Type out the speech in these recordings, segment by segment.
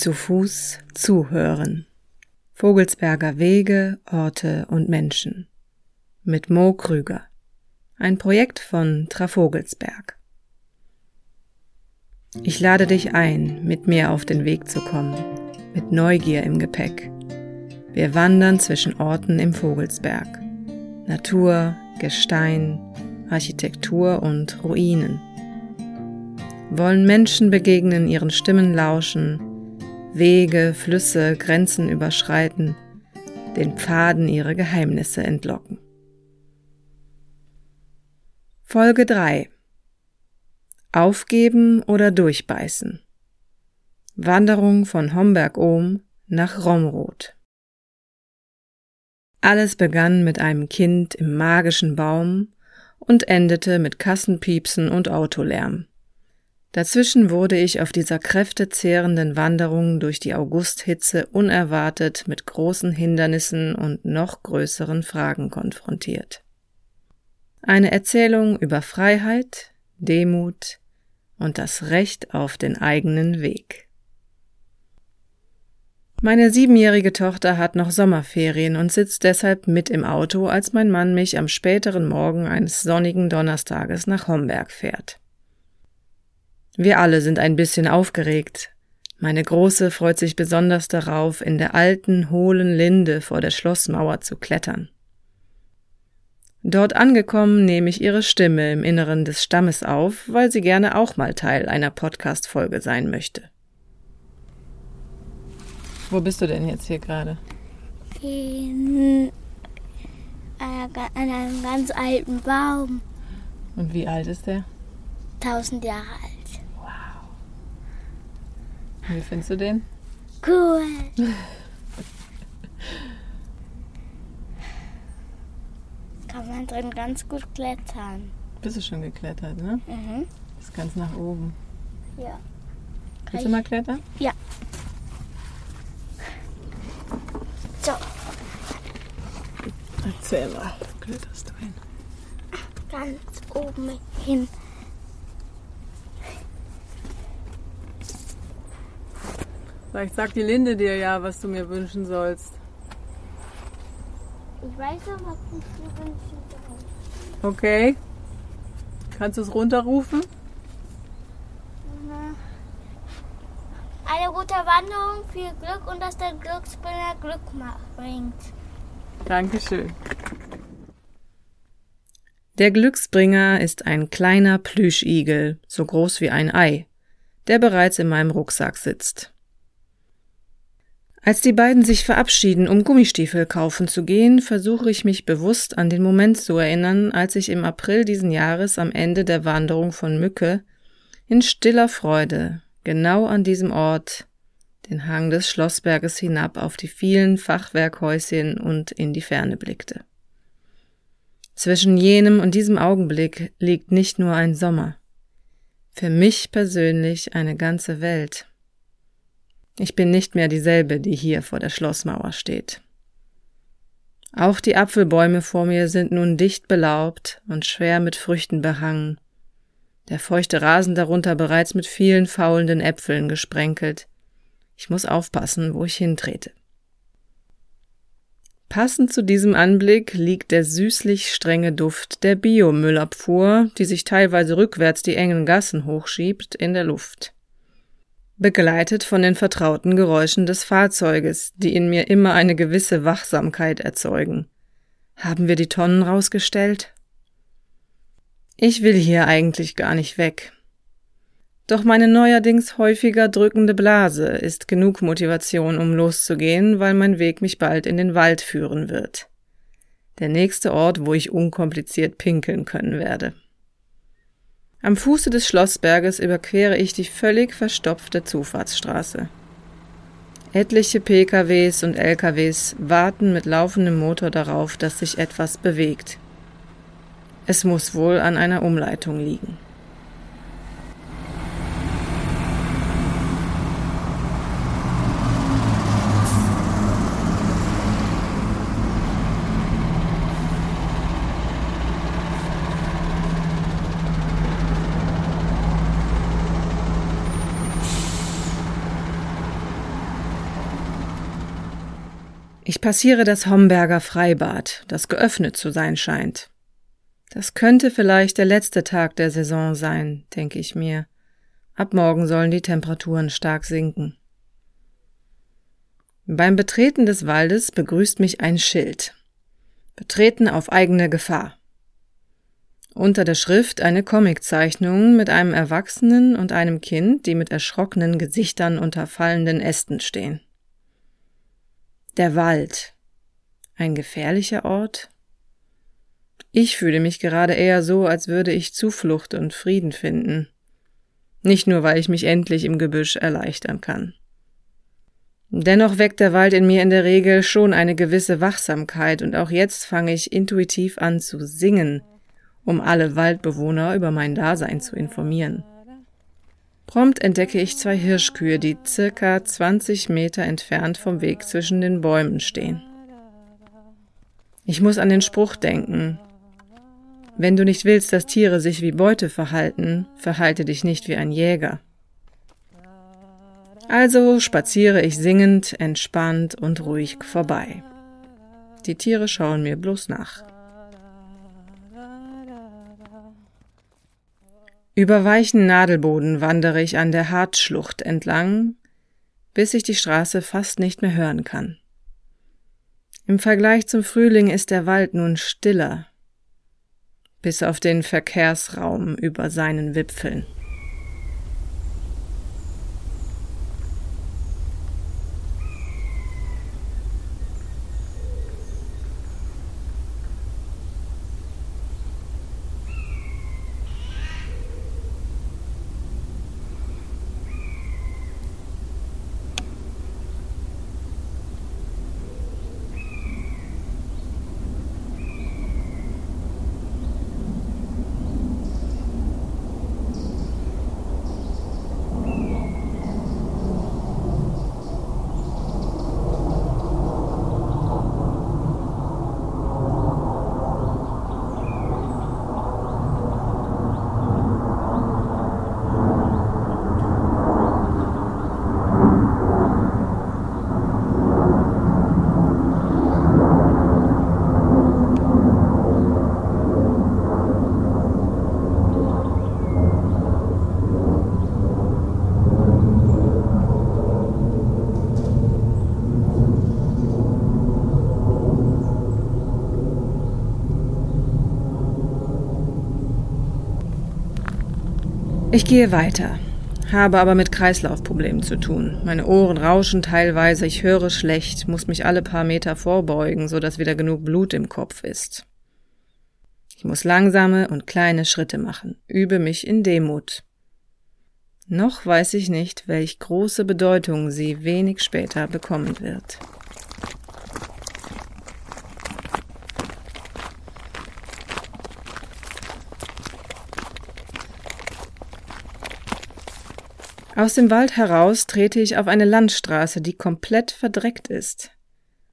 Zu Fuß zuhören. Vogelsberger Wege, Orte und Menschen. Mit Mo Krüger. Ein Projekt von Trafogelsberg. Ich lade dich ein, mit mir auf den Weg zu kommen, mit Neugier im Gepäck. Wir wandern zwischen Orten im Vogelsberg. Natur, Gestein, Architektur und Ruinen. Wollen Menschen begegnen, ihren Stimmen lauschen, Wege, Flüsse, Grenzen überschreiten, den Pfaden ihre Geheimnisse entlocken. Folge 3 Aufgeben oder durchbeißen. Wanderung von Homberg-Ohm nach Romroth. Alles begann mit einem Kind im magischen Baum und endete mit Kassenpiepsen und Autolärm. Dazwischen wurde ich auf dieser kräftezehrenden Wanderung durch die Augusthitze unerwartet mit großen Hindernissen und noch größeren Fragen konfrontiert. Eine Erzählung über Freiheit, Demut und das Recht auf den eigenen Weg. Meine siebenjährige Tochter hat noch Sommerferien und sitzt deshalb mit im Auto, als mein Mann mich am späteren Morgen eines sonnigen Donnerstages nach Homberg fährt. Wir alle sind ein bisschen aufgeregt. Meine Große freut sich besonders darauf, in der alten, hohlen Linde vor der Schlossmauer zu klettern. Dort angekommen nehme ich ihre Stimme im Inneren des Stammes auf, weil sie gerne auch mal Teil einer Podcast-Folge sein möchte. Wo bist du denn jetzt hier gerade? In einem ganz alten Baum. Und wie alt ist der? Tausend Jahre alt. Wie findest du den? Cool. Kann man drin ganz gut klettern. Bist du schon geklettert, ne? Mhm. Bis ganz nach oben. Ja. Willst du mal klettern? Ja. So, Erzähl mal. Wo kletterst du hin? ganz oben hin. Vielleicht sagt die Linde dir ja, was du mir wünschen sollst. Ich weiß noch, was ich dir wünschen soll. Okay. Kannst du es runterrufen? Mhm. Eine gute Wanderung, viel Glück und dass der Glücksbringer Glück bringt. Dankeschön. Der Glücksbringer ist ein kleiner Plüschigel, so groß wie ein Ei, der bereits in meinem Rucksack sitzt. Als die beiden sich verabschieden, um Gummistiefel kaufen zu gehen, versuche ich mich bewusst an den Moment zu erinnern, als ich im April diesen Jahres am Ende der Wanderung von Mücke in stiller Freude genau an diesem Ort den Hang des Schlossberges hinab auf die vielen Fachwerkhäuschen und in die Ferne blickte. Zwischen jenem und diesem Augenblick liegt nicht nur ein Sommer, für mich persönlich eine ganze Welt. Ich bin nicht mehr dieselbe, die hier vor der Schlossmauer steht. Auch die Apfelbäume vor mir sind nun dicht belaubt und schwer mit Früchten behangen, der feuchte Rasen darunter bereits mit vielen faulenden Äpfeln gesprenkelt. Ich muss aufpassen, wo ich hintrete. Passend zu diesem Anblick liegt der süßlich strenge Duft der Biomüllabfuhr, die sich teilweise rückwärts die engen Gassen hochschiebt, in der Luft. Begleitet von den vertrauten Geräuschen des Fahrzeuges, die in mir immer eine gewisse Wachsamkeit erzeugen. Haben wir die Tonnen rausgestellt? Ich will hier eigentlich gar nicht weg. Doch meine neuerdings häufiger drückende Blase ist genug Motivation, um loszugehen, weil mein Weg mich bald in den Wald führen wird. Der nächste Ort, wo ich unkompliziert pinkeln können werde. Am Fuße des Schlossberges überquere ich die völlig verstopfte Zufahrtsstraße. Etliche PKWs und LKWs warten mit laufendem Motor darauf, dass sich etwas bewegt. Es muss wohl an einer Umleitung liegen. Ich passiere das Homberger Freibad, das geöffnet zu sein scheint. Das könnte vielleicht der letzte Tag der Saison sein, denke ich mir. Ab morgen sollen die Temperaturen stark sinken. Beim Betreten des Waldes begrüßt mich ein Schild. Betreten auf eigene Gefahr. Unter der Schrift eine Comiczeichnung mit einem Erwachsenen und einem Kind, die mit erschrockenen Gesichtern unter fallenden Ästen stehen. Der Wald. Ein gefährlicher Ort? Ich fühle mich gerade eher so, als würde ich Zuflucht und Frieden finden. Nicht nur, weil ich mich endlich im Gebüsch erleichtern kann. Dennoch weckt der Wald in mir in der Regel schon eine gewisse Wachsamkeit und auch jetzt fange ich intuitiv an zu singen, um alle Waldbewohner über mein Dasein zu informieren. Prompt entdecke ich zwei Hirschkühe, die circa 20 Meter entfernt vom Weg zwischen den Bäumen stehen. Ich muss an den Spruch denken. Wenn du nicht willst, dass Tiere sich wie Beute verhalten, verhalte dich nicht wie ein Jäger. Also spaziere ich singend, entspannt und ruhig vorbei. Die Tiere schauen mir bloß nach. Über weichen Nadelboden wandere ich an der Hartschlucht entlang, bis ich die Straße fast nicht mehr hören kann. Im Vergleich zum Frühling ist der Wald nun stiller, bis auf den Verkehrsraum über seinen Wipfeln. Ich gehe weiter, habe aber mit Kreislaufproblemen zu tun. Meine Ohren rauschen teilweise, ich höre schlecht, muss mich alle paar Meter vorbeugen, so dass wieder genug Blut im Kopf ist. Ich muss langsame und kleine Schritte machen, übe mich in Demut. Noch weiß ich nicht, welch große Bedeutung sie wenig später bekommen wird. Aus dem Wald heraus trete ich auf eine Landstraße, die komplett verdreckt ist.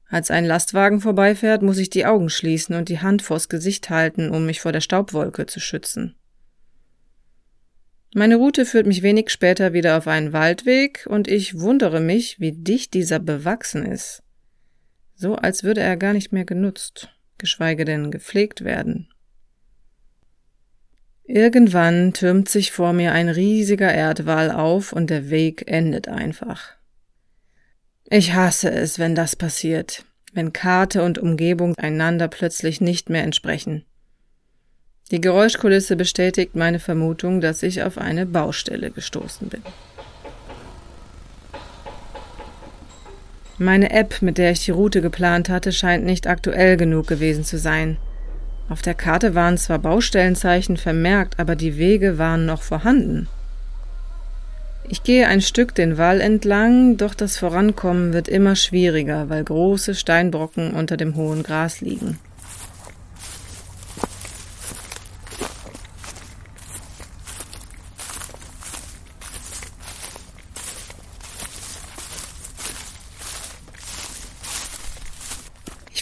Als ein Lastwagen vorbeifährt, muss ich die Augen schließen und die Hand vors Gesicht halten, um mich vor der Staubwolke zu schützen. Meine Route führt mich wenig später wieder auf einen Waldweg und ich wundere mich, wie dicht dieser bewachsen ist. So als würde er gar nicht mehr genutzt, geschweige denn gepflegt werden. Irgendwann türmt sich vor mir ein riesiger Erdwall auf und der Weg endet einfach. Ich hasse es, wenn das passiert, wenn Karte und Umgebung einander plötzlich nicht mehr entsprechen. Die Geräuschkulisse bestätigt meine Vermutung, dass ich auf eine Baustelle gestoßen bin. Meine App, mit der ich die Route geplant hatte, scheint nicht aktuell genug gewesen zu sein. Auf der Karte waren zwar Baustellenzeichen vermerkt, aber die Wege waren noch vorhanden. Ich gehe ein Stück den Wall entlang, doch das Vorankommen wird immer schwieriger, weil große Steinbrocken unter dem hohen Gras liegen.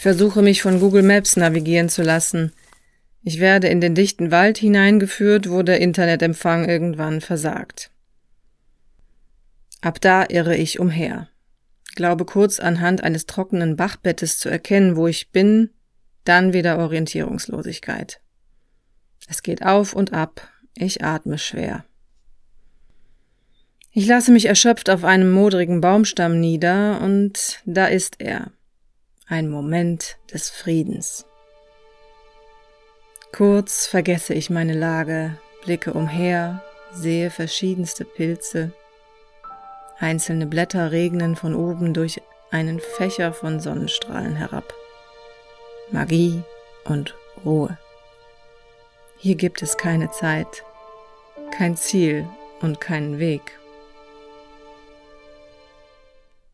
Versuche mich von Google Maps navigieren zu lassen. Ich werde in den dichten Wald hineingeführt, wo der Internetempfang irgendwann versagt. Ab da irre ich umher. glaube kurz anhand eines trockenen Bachbettes zu erkennen, wo ich bin, dann wieder Orientierungslosigkeit. Es geht auf und ab, ich atme schwer. Ich lasse mich erschöpft auf einem modrigen Baumstamm nieder, und da ist er. Ein Moment des Friedens. Kurz vergesse ich meine Lage, blicke umher, sehe verschiedenste Pilze. Einzelne Blätter regnen von oben durch einen Fächer von Sonnenstrahlen herab. Magie und Ruhe. Hier gibt es keine Zeit, kein Ziel und keinen Weg.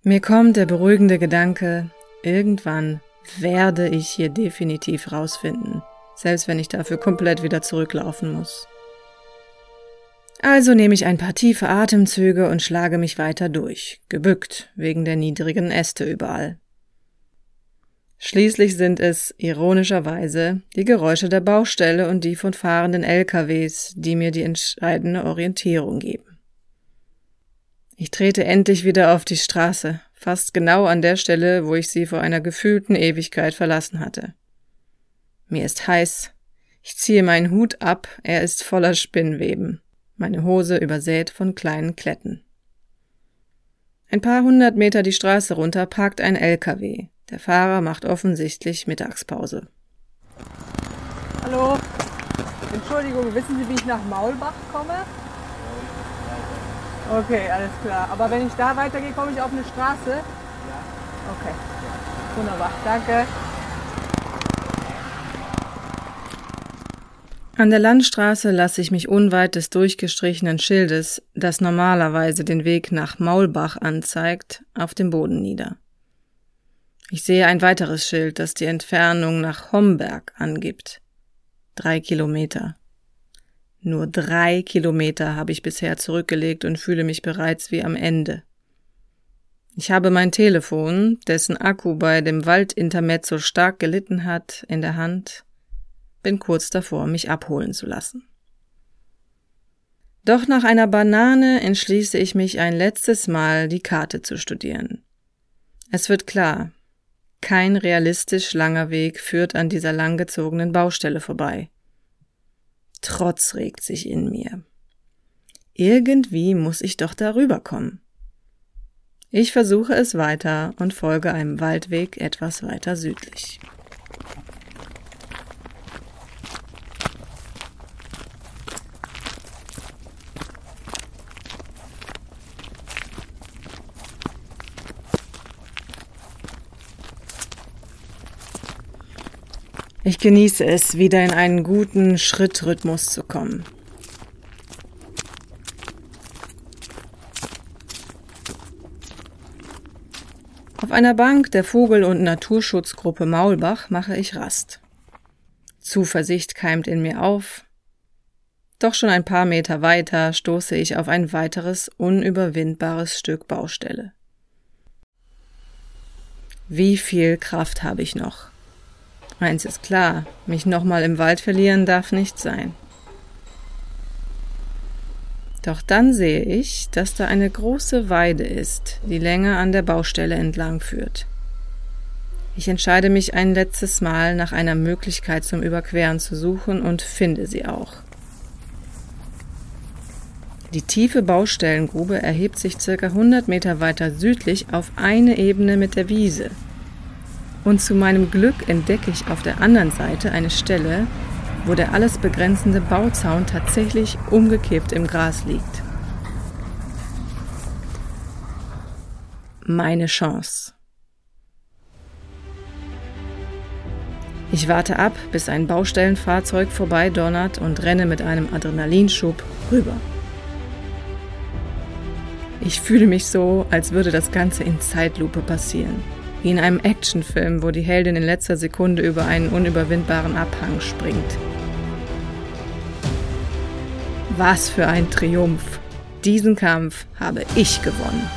Mir kommt der beruhigende Gedanke, irgendwann werde ich hier definitiv rausfinden, selbst wenn ich dafür komplett wieder zurücklaufen muss. Also nehme ich ein paar tiefe Atemzüge und schlage mich weiter durch, gebückt wegen der niedrigen Äste überall. Schließlich sind es, ironischerweise, die Geräusche der Baustelle und die von fahrenden LKWs, die mir die entscheidende Orientierung geben. Ich trete endlich wieder auf die Straße, fast genau an der Stelle, wo ich sie vor einer gefühlten Ewigkeit verlassen hatte. Mir ist heiß. Ich ziehe meinen Hut ab, er ist voller Spinnweben, meine Hose übersät von kleinen Kletten. Ein paar hundert Meter die Straße runter parkt ein LKW. Der Fahrer macht offensichtlich Mittagspause. Hallo. Entschuldigung, wissen Sie, wie ich nach Maulbach komme? Okay, alles klar. Aber wenn ich da weitergehe, komme ich auf eine Straße? Ja. Okay. Wunderbar. Danke. An der Landstraße lasse ich mich unweit des durchgestrichenen Schildes, das normalerweise den Weg nach Maulbach anzeigt, auf dem Boden nieder. Ich sehe ein weiteres Schild, das die Entfernung nach Homberg angibt. Drei Kilometer. Nur drei Kilometer habe ich bisher zurückgelegt und fühle mich bereits wie am Ende. Ich habe mein Telefon, dessen Akku bei dem Waldintermezzo stark gelitten hat, in der Hand, bin kurz davor, mich abholen zu lassen. Doch nach einer Banane entschließe ich mich ein letztes Mal, die Karte zu studieren. Es wird klar, kein realistisch langer Weg führt an dieser langgezogenen Baustelle vorbei. Trotz regt sich in mir. Irgendwie muss ich doch darüber kommen. Ich versuche es weiter und folge einem Waldweg etwas weiter südlich. Ich genieße es, wieder in einen guten Schrittrhythmus zu kommen. Auf einer Bank der Vogel- und Naturschutzgruppe Maulbach mache ich Rast. Zuversicht keimt in mir auf. Doch schon ein paar Meter weiter stoße ich auf ein weiteres unüberwindbares Stück Baustelle. Wie viel Kraft habe ich noch? Eins ist klar, mich nochmal im Wald verlieren darf nicht sein. Doch dann sehe ich, dass da eine große Weide ist, die länger an der Baustelle entlang führt. Ich entscheide mich ein letztes Mal nach einer Möglichkeit zum Überqueren zu suchen und finde sie auch. Die tiefe Baustellengrube erhebt sich circa 100 Meter weiter südlich auf eine Ebene mit der Wiese, und zu meinem Glück entdecke ich auf der anderen Seite eine Stelle, wo der alles begrenzende Bauzaun tatsächlich umgekippt im Gras liegt. Meine Chance. Ich warte ab, bis ein Baustellenfahrzeug vorbeidonnert und renne mit einem Adrenalinschub rüber. Ich fühle mich so, als würde das Ganze in Zeitlupe passieren wie in einem Actionfilm, wo die Heldin in letzter Sekunde über einen unüberwindbaren Abhang springt. Was für ein Triumph! Diesen Kampf habe ich gewonnen.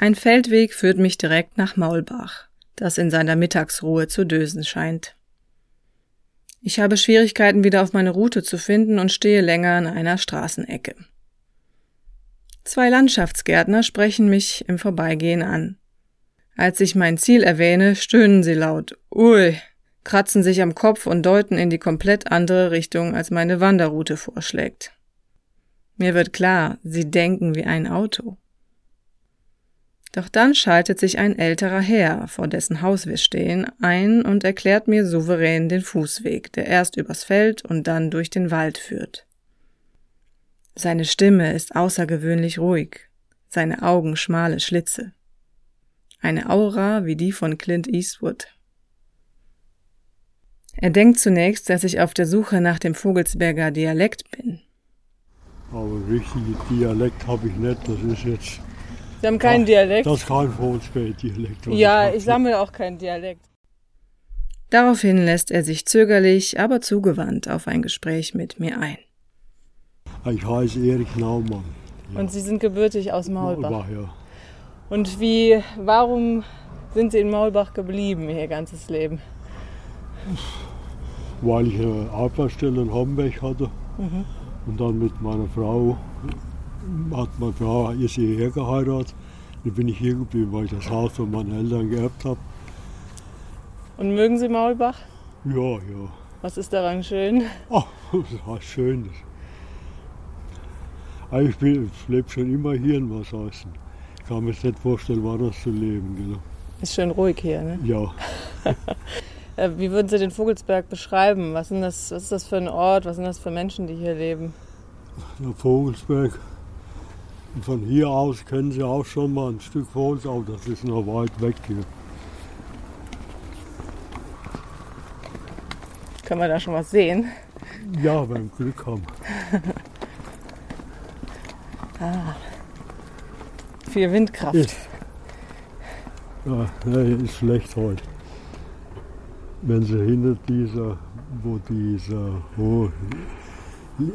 Ein Feldweg führt mich direkt nach Maulbach das in seiner Mittagsruhe zu dösen scheint. Ich habe Schwierigkeiten, wieder auf meine Route zu finden und stehe länger an einer Straßenecke. Zwei Landschaftsgärtner sprechen mich im Vorbeigehen an. Als ich mein Ziel erwähne, stöhnen sie laut. Ui, kratzen sich am Kopf und deuten in die komplett andere Richtung, als meine Wanderroute vorschlägt. Mir wird klar, sie denken wie ein Auto. Doch dann schaltet sich ein älterer Herr, vor dessen Haus wir stehen, ein und erklärt mir souverän den Fußweg, der erst übers Feld und dann durch den Wald führt. Seine Stimme ist außergewöhnlich ruhig, seine Augen schmale Schlitze. Eine Aura wie die von Clint Eastwood. Er denkt zunächst, dass ich auf der Suche nach dem Vogelsberger Dialekt bin. Aber richtigen Dialekt habe ich nicht, das ist jetzt Sie haben keinen Dialekt. Das ist kein Vogelsberg-Dialekt. Ja, ich sammle auch keinen Dialekt. Daraufhin lässt er sich zögerlich, aber zugewandt auf ein Gespräch mit mir ein. Ich heiße Erich Naumann. Ja. Und Sie sind gebürtig aus Maulbach? Maulbach, ja. Und wie, warum sind Sie in Maulbach geblieben, Ihr ganzes Leben? Weil ich eine Arbeitsstelle in Homberg hatte mhm. und dann mit meiner Frau hat meine Frau ist hierher geheiratet. Dann bin ich hier geblieben, weil ich das Haus von meinen Eltern geerbt habe. Und mögen Sie Maulbach? Ja, ja. Was ist daran schön? Ach, das war schön. Ich, bin, ich lebe schon immer hier in Wasserhausen. Ich kann mir nicht vorstellen, woanders zu leben. Genau. Ist schön ruhig hier, ne? Ja. Äh, wie würden Sie den Vogelsberg beschreiben? Was, das, was ist das für ein Ort? Was sind das für Menschen, die hier leben? Der Vogelsberg und von hier aus kennen Sie auch schon mal ein Stück Holz, aber das ist noch weit weg hier. Können wir da schon was sehen? Ja, wenn wir Glück haben. ah. Viel Windkraft. Ist, ja, nee, ist schlecht heute. Wenn Sie hinter dieser, wo diese hohe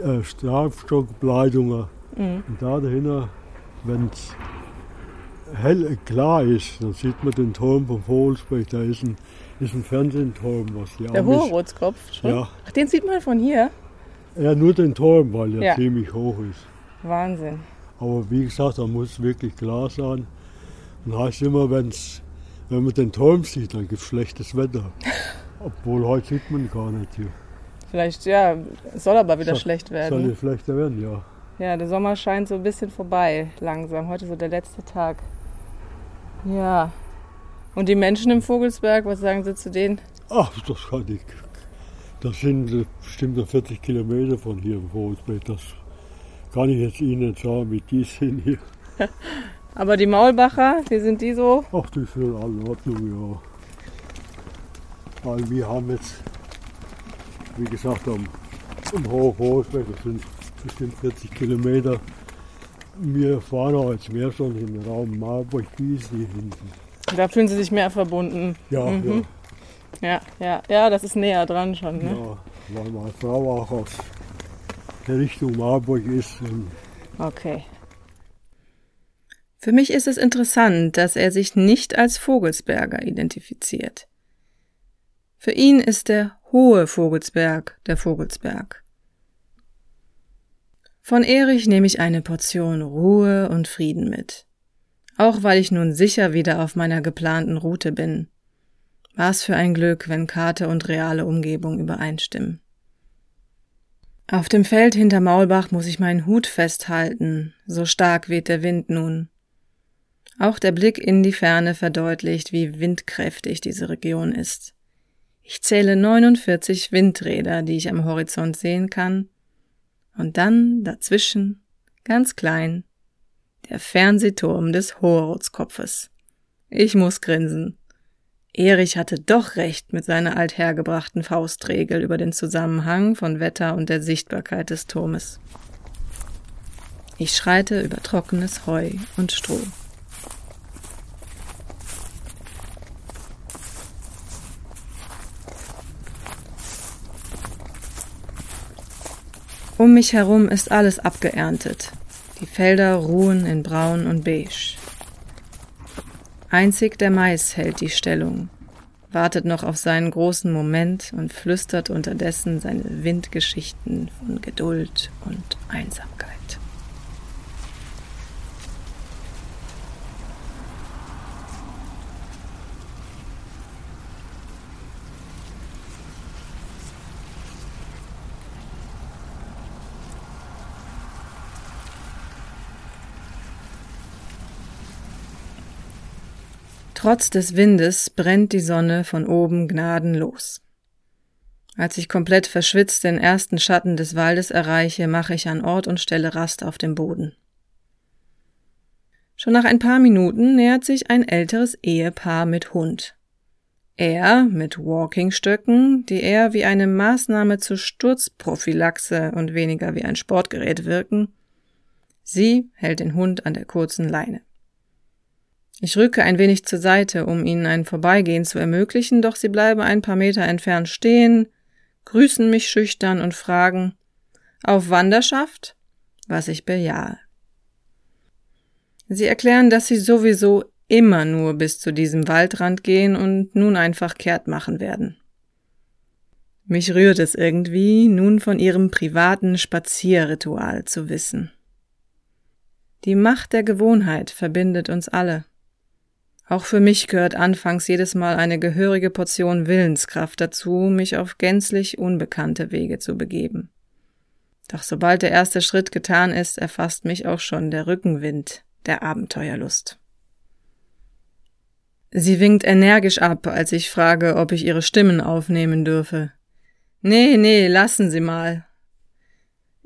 äh, Strafstockbleidungen Mhm. Und da dahinter, wenn es hell klar ist, dann sieht man den Turm vom Vogelsberg. Da ist ein, ist ein Fernsehturm, was die Der Hoherothskopf? Ja. Ach, den sieht man von hier? Ja, nur den Turm, weil er ja. ziemlich hoch ist. Wahnsinn. Aber wie gesagt, da muss es wirklich klar sein. Und heißt immer, wenn's, wenn man den Turm sieht, dann gibt es schlechtes Wetter. Obwohl heute sieht man gar nicht hier. Vielleicht, ja, soll aber wieder soll, schlecht werden. Soll schlechter werden, ja. Ja, der Sommer scheint so ein bisschen vorbei, langsam. Heute so der letzte Tag. Ja. Und die Menschen im Vogelsberg, was sagen Sie zu denen? Ach, das kann ich. Das sind bestimmt 40 Kilometer von hier im Vogelsberg. Das kann ich jetzt Ihnen nicht sagen, wie die sind hier. Aber die Maulbacher, wie sind die so? Ach, die sind alle in Ordnung, ja. Weil wir haben jetzt, wie gesagt, am, am Hochvogelsberg, das sind bestimmt 40 Kilometer. Wir fahren auch jetzt mehr schon in den Raum Marburg-Giesli hinten. Da fühlen Sie sich mehr verbunden. Ja, mhm. ja. Ja, ja, ja, das ist näher dran schon. Ne? Ja, weil meine Frau auch aus der Richtung Marburg ist. Okay. Für mich ist es interessant, dass er sich nicht als Vogelsberger identifiziert. Für ihn ist der hohe Vogelsberg der Vogelsberg. Von Erich nehme ich eine Portion Ruhe und Frieden mit. Auch weil ich nun sicher wieder auf meiner geplanten Route bin. Was für ein Glück, wenn Karte und reale Umgebung übereinstimmen. Auf dem Feld hinter Maulbach muss ich meinen Hut festhalten, so stark weht der Wind nun. Auch der Blick in die Ferne verdeutlicht, wie windkräftig diese Region ist. Ich zähle 49 Windräder, die ich am Horizont sehen kann, und dann dazwischen, ganz klein, der Fernsehturm des Hoherothskopfes. Ich muss grinsen. Erich hatte doch recht mit seiner althergebrachten Faustregel über den Zusammenhang von Wetter und der Sichtbarkeit des Turmes. Ich schreite über trockenes Heu und Stroh. Um mich herum ist alles abgeerntet. Die Felder ruhen in braun und beige. Einzig der Mais hält die Stellung, wartet noch auf seinen großen Moment und flüstert unterdessen seine Windgeschichten von Geduld und Einsamkeit. Trotz des Windes brennt die Sonne von oben gnadenlos. Als ich komplett verschwitzt den ersten Schatten des Waldes erreiche, mache ich an Ort und Stelle Rast auf dem Boden. Schon nach ein paar Minuten nähert sich ein älteres Ehepaar mit Hund. Er mit Walkingstöcken, die eher wie eine Maßnahme zur Sturzprophylaxe und weniger wie ein Sportgerät wirken. Sie hält den Hund an der kurzen Leine. Ich rücke ein wenig zur Seite, um ihnen ein Vorbeigehen zu ermöglichen, doch sie bleiben ein paar Meter entfernt stehen, grüßen mich schüchtern und fragen Auf Wanderschaft? was ich bejahe. Sie erklären, dass sie sowieso immer nur bis zu diesem Waldrand gehen und nun einfach kehrt machen werden. Mich rührt es irgendwie, nun von ihrem privaten Spazierritual zu wissen. Die Macht der Gewohnheit verbindet uns alle. Auch für mich gehört anfangs jedes Mal eine gehörige Portion Willenskraft dazu, mich auf gänzlich unbekannte Wege zu begeben. Doch sobald der erste Schritt getan ist, erfasst mich auch schon der Rückenwind der Abenteuerlust. Sie winkt energisch ab, als ich frage, ob ich ihre Stimmen aufnehmen dürfe. Nee, nee, lassen Sie mal.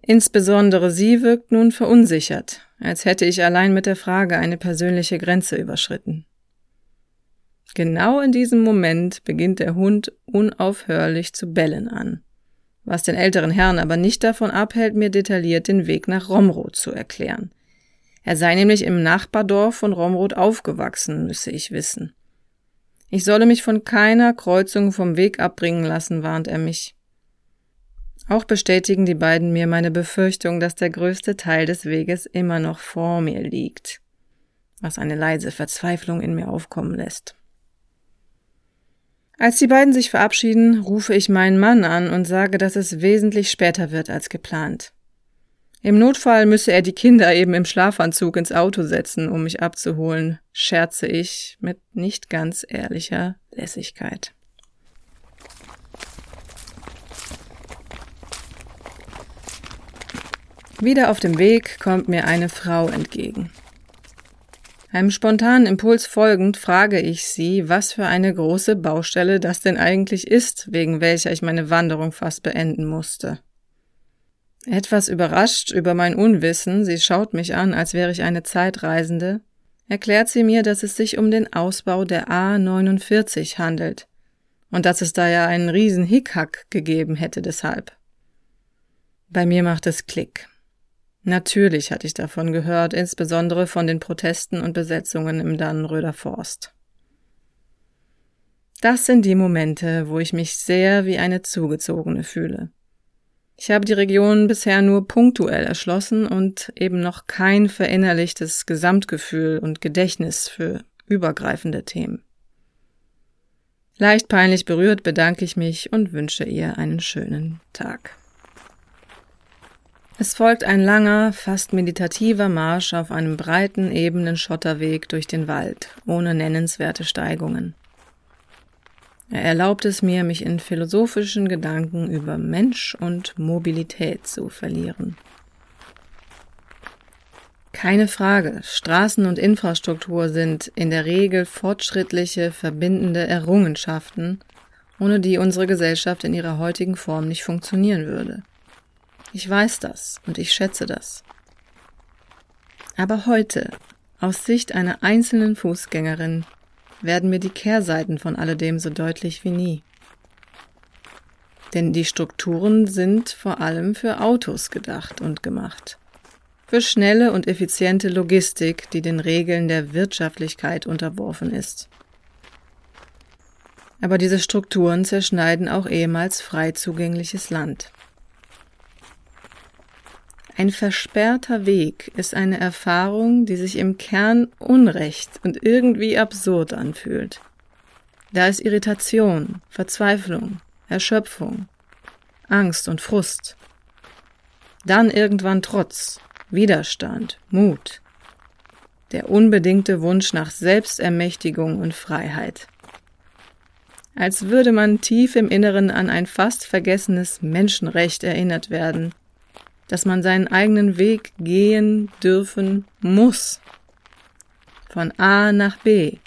Insbesondere sie wirkt nun verunsichert, als hätte ich allein mit der Frage eine persönliche Grenze überschritten. Genau in diesem Moment beginnt der Hund unaufhörlich zu bellen an, was den älteren Herrn aber nicht davon abhält, mir detailliert den Weg nach Romroth zu erklären. Er sei nämlich im Nachbardorf von Romroth aufgewachsen, müsse ich wissen. Ich solle mich von keiner Kreuzung vom Weg abbringen lassen, warnt er mich. Auch bestätigen die beiden mir meine Befürchtung, dass der größte Teil des Weges immer noch vor mir liegt, was eine leise Verzweiflung in mir aufkommen lässt. Als die beiden sich verabschieden, rufe ich meinen Mann an und sage, dass es wesentlich später wird als geplant. Im Notfall müsse er die Kinder eben im Schlafanzug ins Auto setzen, um mich abzuholen, scherze ich mit nicht ganz ehrlicher Lässigkeit. Wieder auf dem Weg kommt mir eine Frau entgegen. Einem spontanen Impuls folgend frage ich sie, was für eine große Baustelle das denn eigentlich ist, wegen welcher ich meine Wanderung fast beenden musste. Etwas überrascht über mein Unwissen, sie schaut mich an, als wäre ich eine Zeitreisende, erklärt sie mir, dass es sich um den Ausbau der A49 handelt und dass es da ja einen riesen Hickhack gegeben hätte deshalb. Bei mir macht es Klick. Natürlich hatte ich davon gehört, insbesondere von den Protesten und Besetzungen im Dannenröder Forst. Das sind die Momente, wo ich mich sehr wie eine Zugezogene fühle. Ich habe die Region bisher nur punktuell erschlossen und eben noch kein verinnerlichtes Gesamtgefühl und Gedächtnis für übergreifende Themen. Leicht peinlich berührt bedanke ich mich und wünsche ihr einen schönen Tag. Es folgt ein langer, fast meditativer Marsch auf einem breiten, ebenen Schotterweg durch den Wald, ohne nennenswerte Steigungen. Er erlaubt es mir, mich in philosophischen Gedanken über Mensch und Mobilität zu verlieren. Keine Frage, Straßen und Infrastruktur sind in der Regel fortschrittliche, verbindende Errungenschaften, ohne die unsere Gesellschaft in ihrer heutigen Form nicht funktionieren würde. Ich weiß das und ich schätze das. Aber heute, aus Sicht einer einzelnen Fußgängerin, werden mir die Kehrseiten von alledem so deutlich wie nie. Denn die Strukturen sind vor allem für Autos gedacht und gemacht. Für schnelle und effiziente Logistik, die den Regeln der Wirtschaftlichkeit unterworfen ist. Aber diese Strukturen zerschneiden auch ehemals frei zugängliches Land. Ein versperrter Weg ist eine Erfahrung, die sich im Kern unrecht und irgendwie absurd anfühlt. Da ist Irritation, Verzweiflung, Erschöpfung, Angst und Frust. Dann irgendwann Trotz, Widerstand, Mut. Der unbedingte Wunsch nach Selbstermächtigung und Freiheit. Als würde man tief im Inneren an ein fast vergessenes Menschenrecht erinnert werden, dass man seinen eigenen Weg gehen dürfen muss. Von A nach B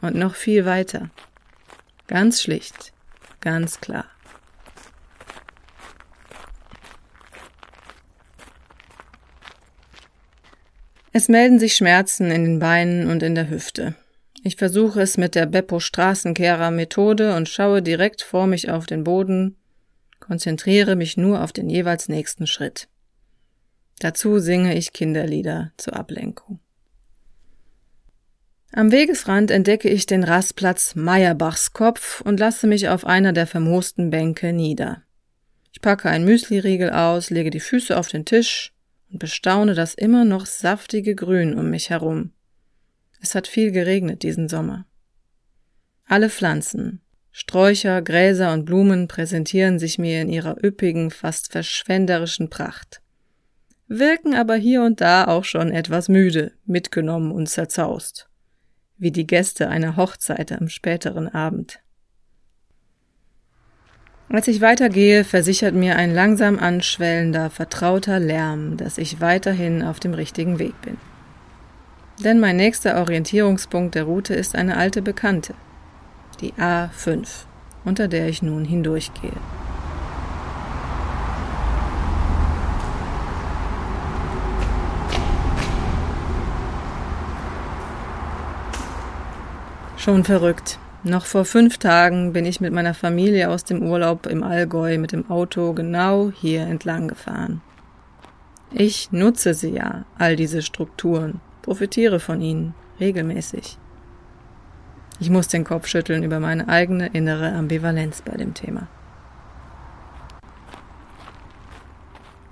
und noch viel weiter. Ganz schlicht, ganz klar. Es melden sich Schmerzen in den Beinen und in der Hüfte. Ich versuche es mit der Beppo Straßenkehrer Methode und schaue direkt vor mich auf den Boden, konzentriere mich nur auf den jeweils nächsten Schritt. Dazu singe ich Kinderlieder zur Ablenkung. Am Wegesrand entdecke ich den Rastplatz Meyerbachs Kopf und lasse mich auf einer der vermoosten Bänke nieder. Ich packe ein Müsliriegel aus, lege die Füße auf den Tisch und bestaune das immer noch saftige Grün um mich herum. Es hat viel geregnet diesen Sommer. Alle Pflanzen, Sträucher, Gräser und Blumen präsentieren sich mir in ihrer üppigen, fast verschwenderischen Pracht, wirken aber hier und da auch schon etwas müde, mitgenommen und zerzaust, wie die Gäste einer Hochzeit am späteren Abend. Als ich weitergehe, versichert mir ein langsam anschwellender, vertrauter Lärm, dass ich weiterhin auf dem richtigen Weg bin. Denn mein nächster Orientierungspunkt der Route ist eine alte Bekannte, die A5, unter der ich nun hindurchgehe. Schon verrückt. Noch vor fünf Tagen bin ich mit meiner Familie aus dem Urlaub im Allgäu mit dem Auto genau hier entlang gefahren. Ich nutze sie ja, all diese Strukturen, profitiere von ihnen, regelmäßig. Ich muss den Kopf schütteln über meine eigene innere Ambivalenz bei dem Thema.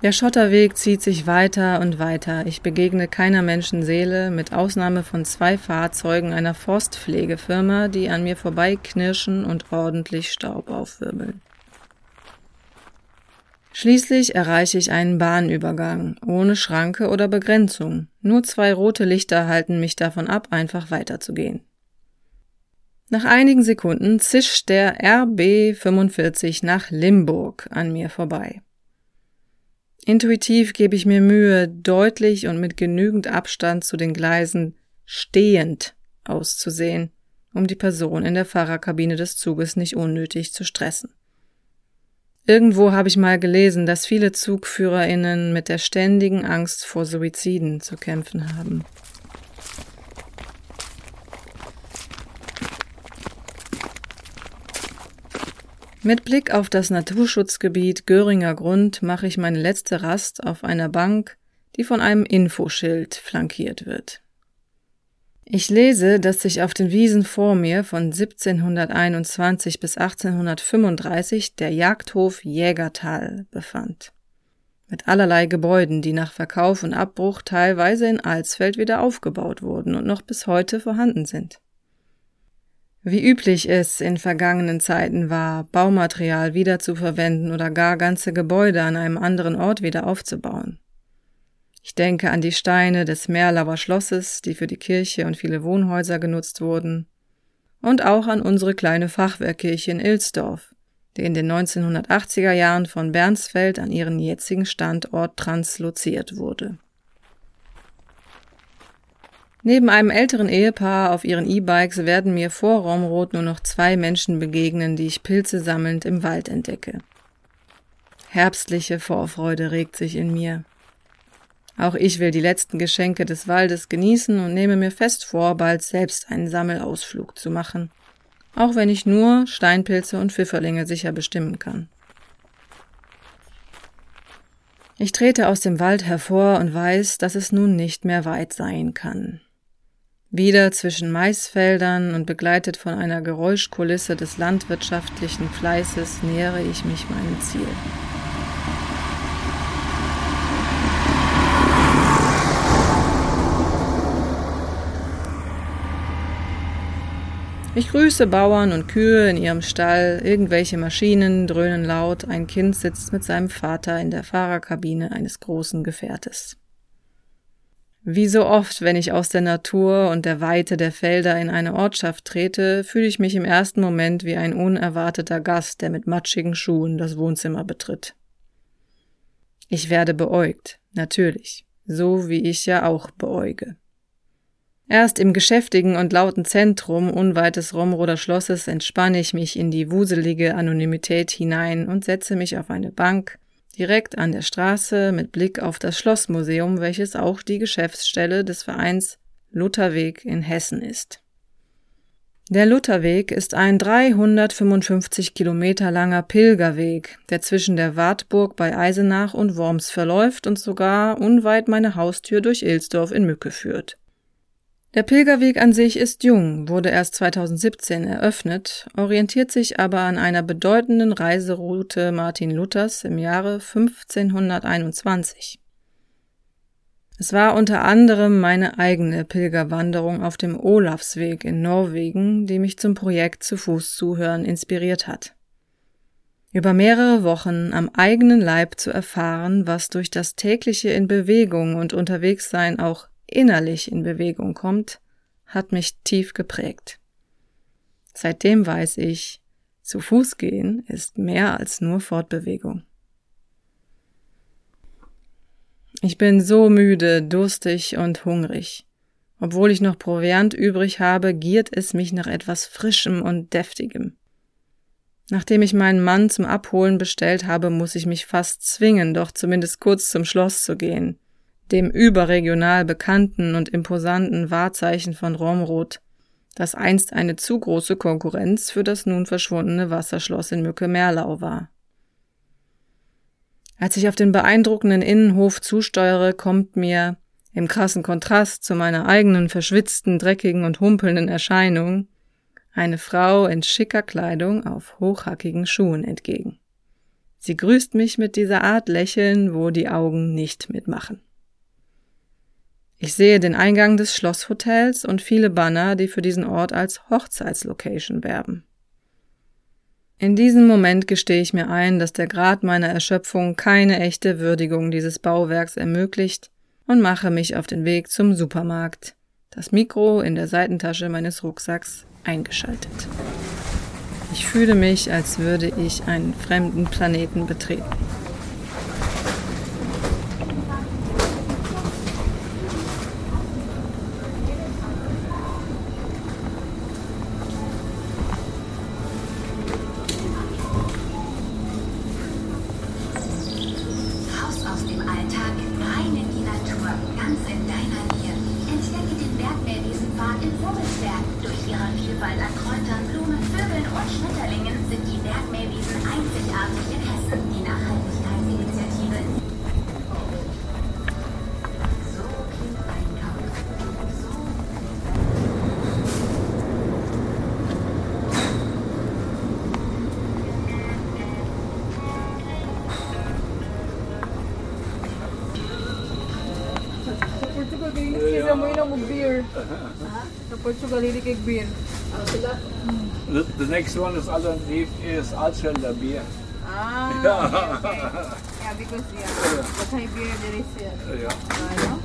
Der Schotterweg zieht sich weiter und weiter. Ich begegne keiner Menschenseele, mit Ausnahme von zwei Fahrzeugen einer Forstpflegefirma, die an mir vorbeiknirschen und ordentlich Staub aufwirbeln. Schließlich erreiche ich einen Bahnübergang, ohne Schranke oder Begrenzung. Nur zwei rote Lichter halten mich davon ab, einfach weiterzugehen. Nach einigen Sekunden zischt der RB 45 nach Limburg an mir vorbei. Intuitiv gebe ich mir Mühe, deutlich und mit genügend Abstand zu den Gleisen stehend auszusehen, um die Person in der Fahrerkabine des Zuges nicht unnötig zu stressen. Irgendwo habe ich mal gelesen, dass viele Zugführerinnen mit der ständigen Angst vor Suiziden zu kämpfen haben. Mit Blick auf das Naturschutzgebiet Göringer Grund mache ich meine letzte Rast auf einer Bank, die von einem Infoschild flankiert wird. Ich lese, dass sich auf den Wiesen vor mir von 1721 bis 1835 der Jagdhof Jägertal befand. Mit allerlei Gebäuden, die nach Verkauf und Abbruch teilweise in Alsfeld wieder aufgebaut wurden und noch bis heute vorhanden sind. Wie üblich es in vergangenen Zeiten war, Baumaterial wiederzuverwenden oder gar ganze Gebäude an einem anderen Ort wieder aufzubauen. Ich denke an die Steine des Merlauer Schlosses, die für die Kirche und viele Wohnhäuser genutzt wurden, und auch an unsere kleine Fachwerkkirche in Ilsdorf, die in den 1980er Jahren von Bernsfeld an ihren jetzigen Standort transloziert wurde. Neben einem älteren Ehepaar auf ihren E-Bikes werden mir vor Romrot nur noch zwei Menschen begegnen, die ich Pilze sammelnd im Wald entdecke. Herbstliche Vorfreude regt sich in mir. Auch ich will die letzten Geschenke des Waldes genießen und nehme mir fest vor, bald selbst einen Sammelausflug zu machen, auch wenn ich nur Steinpilze und Pfifferlinge sicher bestimmen kann. Ich trete aus dem Wald hervor und weiß, dass es nun nicht mehr weit sein kann wieder zwischen Maisfeldern und begleitet von einer Geräuschkulisse des landwirtschaftlichen Fleißes nähere ich mich meinem Ziel. Ich grüße Bauern und Kühe in ihrem Stall, irgendwelche Maschinen dröhnen laut, ein Kind sitzt mit seinem Vater in der Fahrerkabine eines großen Gefährtes. Wie so oft, wenn ich aus der Natur und der Weite der Felder in eine Ortschaft trete, fühle ich mich im ersten Moment wie ein unerwarteter Gast, der mit matschigen Schuhen das Wohnzimmer betritt. Ich werde beäugt, natürlich, so wie ich ja auch beäuge. Erst im geschäftigen und lauten Zentrum unweit des Romroder Schlosses entspanne ich mich in die wuselige Anonymität hinein und setze mich auf eine Bank, direkt an der Straße mit Blick auf das Schlossmuseum, welches auch die Geschäftsstelle des Vereins Lutherweg in Hessen ist. Der Lutherweg ist ein 355 Kilometer langer Pilgerweg, der zwischen der Wartburg bei Eisenach und Worms verläuft und sogar unweit meine Haustür durch Ilsdorf in Mücke führt. Der Pilgerweg an sich ist jung, wurde erst 2017 eröffnet, orientiert sich aber an einer bedeutenden Reiseroute Martin Luthers im Jahre 1521. Es war unter anderem meine eigene Pilgerwanderung auf dem Olafsweg in Norwegen, die mich zum Projekt zu Fuß zuhören inspiriert hat. Über mehrere Wochen am eigenen Leib zu erfahren, was durch das tägliche in Bewegung und Unterwegssein auch innerlich in Bewegung kommt, hat mich tief geprägt. Seitdem weiß ich, zu Fuß gehen ist mehr als nur Fortbewegung. Ich bin so müde, durstig und hungrig. Obwohl ich noch Proviant übrig habe, giert es mich nach etwas Frischem und Deftigem. Nachdem ich meinen Mann zum Abholen bestellt habe, muss ich mich fast zwingen, doch zumindest kurz zum Schloss zu gehen dem überregional bekannten und imposanten Wahrzeichen von Romrod, das einst eine zu große Konkurrenz für das nun verschwundene Wasserschloss in Mücke-Merlau war. Als ich auf den beeindruckenden Innenhof zusteuere, kommt mir, im krassen Kontrast zu meiner eigenen verschwitzten, dreckigen und humpelnden Erscheinung, eine Frau in schicker Kleidung auf hochhackigen Schuhen entgegen. Sie grüßt mich mit dieser Art Lächeln, wo die Augen nicht mitmachen. Ich sehe den Eingang des Schlosshotels und viele Banner, die für diesen Ort als Hochzeitslocation werben. In diesem Moment gestehe ich mir ein, dass der Grad meiner Erschöpfung keine echte Würdigung dieses Bauwerks ermöglicht und mache mich auf den Weg zum Supermarkt, das Mikro in der Seitentasche meines Rucksacks eingeschaltet. Ich fühle mich, als würde ich einen fremden Planeten betreten. Portugal, beer. Sa Portugal, hindi kay beer. Ah, the, the next one is alternative is Alschelder beer. Ah, yeah. okay. Yeah, because yeah, beer there is yeah. Ah,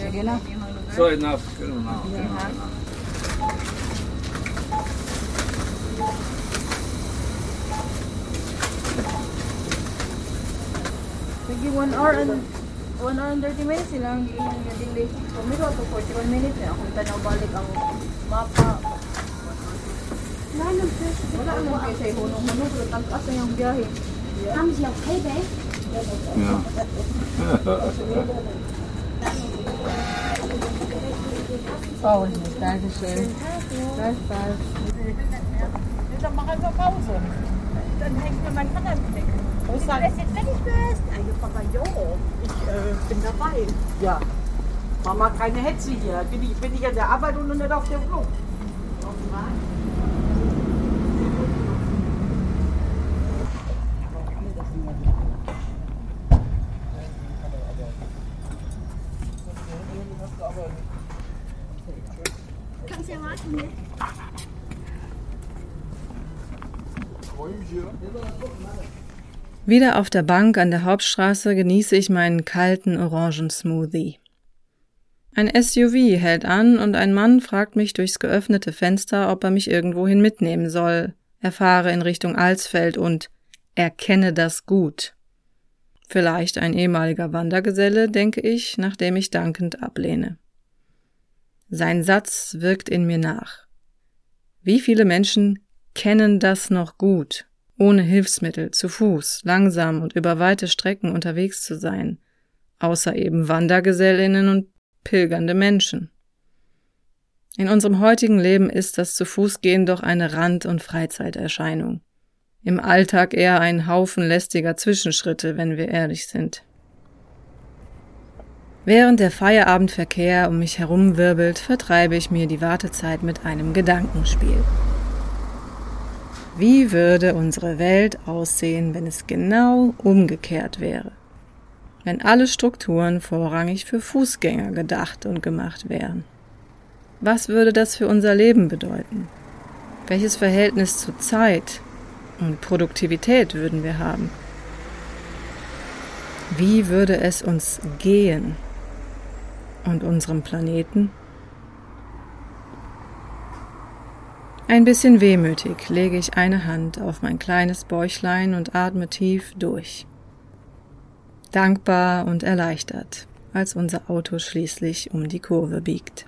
Sige na. So enough. Ganun na. Sige, one hour and... 1 hour and 30 minutes silang ilang delay. So, may to 41 minutes na akong tanaw balik ang mapa. Wala naman kayo sa ihunong-hunong. Pero tagkas na yung biyahe. Haben Sie auch Payback? Ja. Oh, Dankeschön. Gleichfalls. Dann machen wir Pause. Dann hängt mir mein Im Blick. Wenn du das jetzt fertig bist, also Papa, jo, ich äh, bin dabei. Ja. Mach mal keine Hetze hier. Bin ich, bin ich an der Arbeit und nicht auf dem Flug. Kannst ja warten, ne? Wieder auf der Bank an der Hauptstraße genieße ich meinen kalten Orangensmoothie. Ein SUV hält an und ein Mann fragt mich durchs geöffnete Fenster, ob er mich irgendwohin mitnehmen soll. Er fahre in Richtung Alsfeld und erkenne das gut. Vielleicht ein ehemaliger Wandergeselle, denke ich, nachdem ich dankend ablehne. Sein Satz wirkt in mir nach. Wie viele Menschen kennen das noch gut, ohne Hilfsmittel, zu Fuß, langsam und über weite Strecken unterwegs zu sein, außer eben Wandergesellinnen und pilgernde Menschen. In unserem heutigen Leben ist das zu Fuß gehen doch eine Rand- und Freizeiterscheinung im Alltag eher ein Haufen lästiger Zwischenschritte, wenn wir ehrlich sind. Während der Feierabendverkehr um mich herumwirbelt, vertreibe ich mir die Wartezeit mit einem Gedankenspiel. Wie würde unsere Welt aussehen, wenn es genau umgekehrt wäre? Wenn alle Strukturen vorrangig für Fußgänger gedacht und gemacht wären? Was würde das für unser Leben bedeuten? Welches Verhältnis zu Zeit, und Produktivität würden wir haben. Wie würde es uns gehen und unserem Planeten? Ein bisschen wehmütig lege ich eine Hand auf mein kleines Bäuchlein und atme tief durch. Dankbar und erleichtert, als unser Auto schließlich um die Kurve biegt.